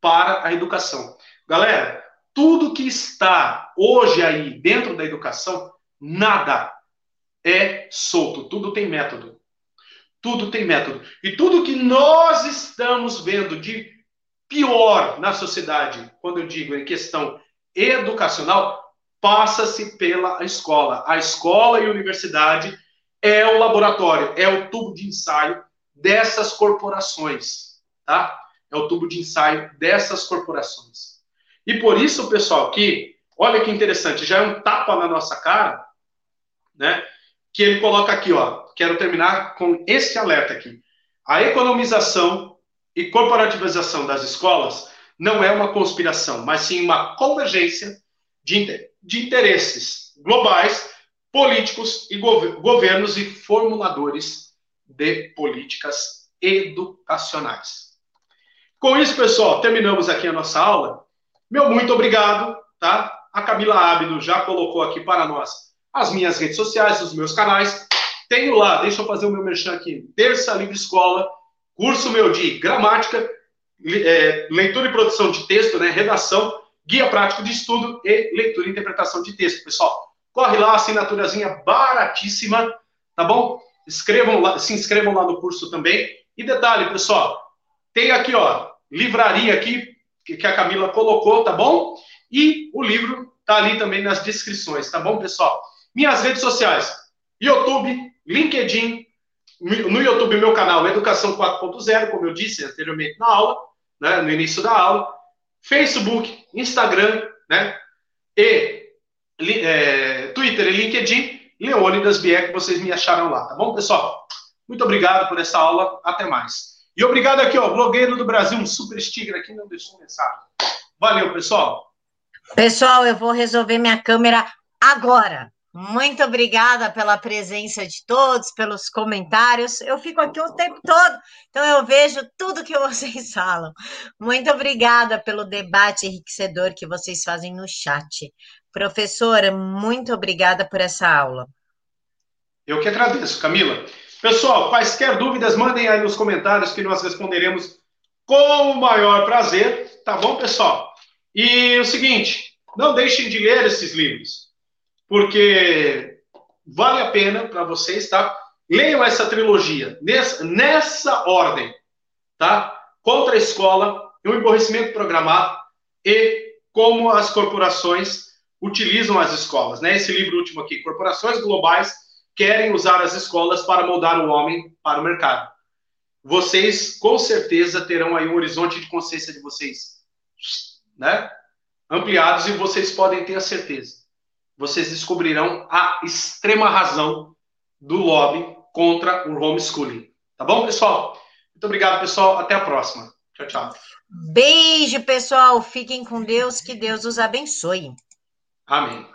para a educação. Galera, tudo que está hoje aí dentro da educação, nada é solto, tudo tem método. Tudo tem método. E tudo que nós estamos vendo de pior na sociedade, quando eu digo em questão educacional, passa-se pela escola. A escola e a universidade é o laboratório, é o tubo de ensaio dessas corporações, tá? É o tubo de ensaio dessas corporações. E por isso, pessoal, que olha que interessante, já é um tapa na nossa cara, né? Que ele coloca aqui, ó. Quero terminar com esse alerta aqui. A economização e corporativização das escolas não é uma conspiração, mas sim uma convergência de, de interesses globais, políticos e gov governos e formuladores de políticas educacionais. Com isso, pessoal, terminamos aqui a nossa aula. Meu muito obrigado, tá? A Camila Ábido já colocou aqui para nós as minhas redes sociais, os meus canais. Tenho lá, deixa eu fazer o meu merchan aqui, Terça Livre Escola, curso meu de gramática, é, leitura e produção de texto, né, redação, guia prático de estudo e leitura e interpretação de texto. Pessoal, corre lá, assinaturazinha baratíssima, tá bom? Escrevam lá, se inscrevam lá no curso também. E detalhe, pessoal, tem aqui, ó, livraria aqui que, que a Camila colocou, tá bom? E o livro tá ali também nas descrições, tá bom, pessoal? Minhas redes sociais, YouTube, LinkedIn, no YouTube, meu canal Educação 4.0, como eu disse anteriormente na aula, né, no início da aula, Facebook, Instagram, né, e é, Twitter e LinkedIn, Leônidas Bier, que vocês me acharam lá, tá bom, pessoal? Muito obrigado por essa aula, até mais. E obrigado aqui, ó, blogueiro do Brasil, um super sticker aqui, não deixou mensagem. Valeu, pessoal. Pessoal, eu vou resolver minha câmera agora. Muito obrigada pela presença de todos, pelos comentários. Eu fico aqui o tempo todo, então eu vejo tudo que vocês falam. Muito obrigada pelo debate enriquecedor que vocês fazem no chat. Professora, muito obrigada por essa aula. Eu que agradeço, Camila. Pessoal, quaisquer dúvidas, mandem aí nos comentários que nós responderemos com o maior prazer, tá bom, pessoal? E o seguinte, não deixem de ler esses livros porque vale a pena para vocês, tá? Leiam essa trilogia nessa, nessa ordem, tá? Contra a escola, o emborrecimento programado e como as corporações utilizam as escolas, né? Esse livro último aqui, Corporações Globais querem usar as escolas para moldar o homem para o mercado. Vocês com certeza terão aí um horizonte de consciência de vocês, né? Ampliados e vocês podem ter a certeza vocês descobrirão a extrema razão do lobby contra o homeschooling. Tá bom, pessoal? Muito obrigado, pessoal. Até a próxima. Tchau, tchau. Beijo, pessoal. Fiquem com Deus. Que Deus os abençoe. Amém.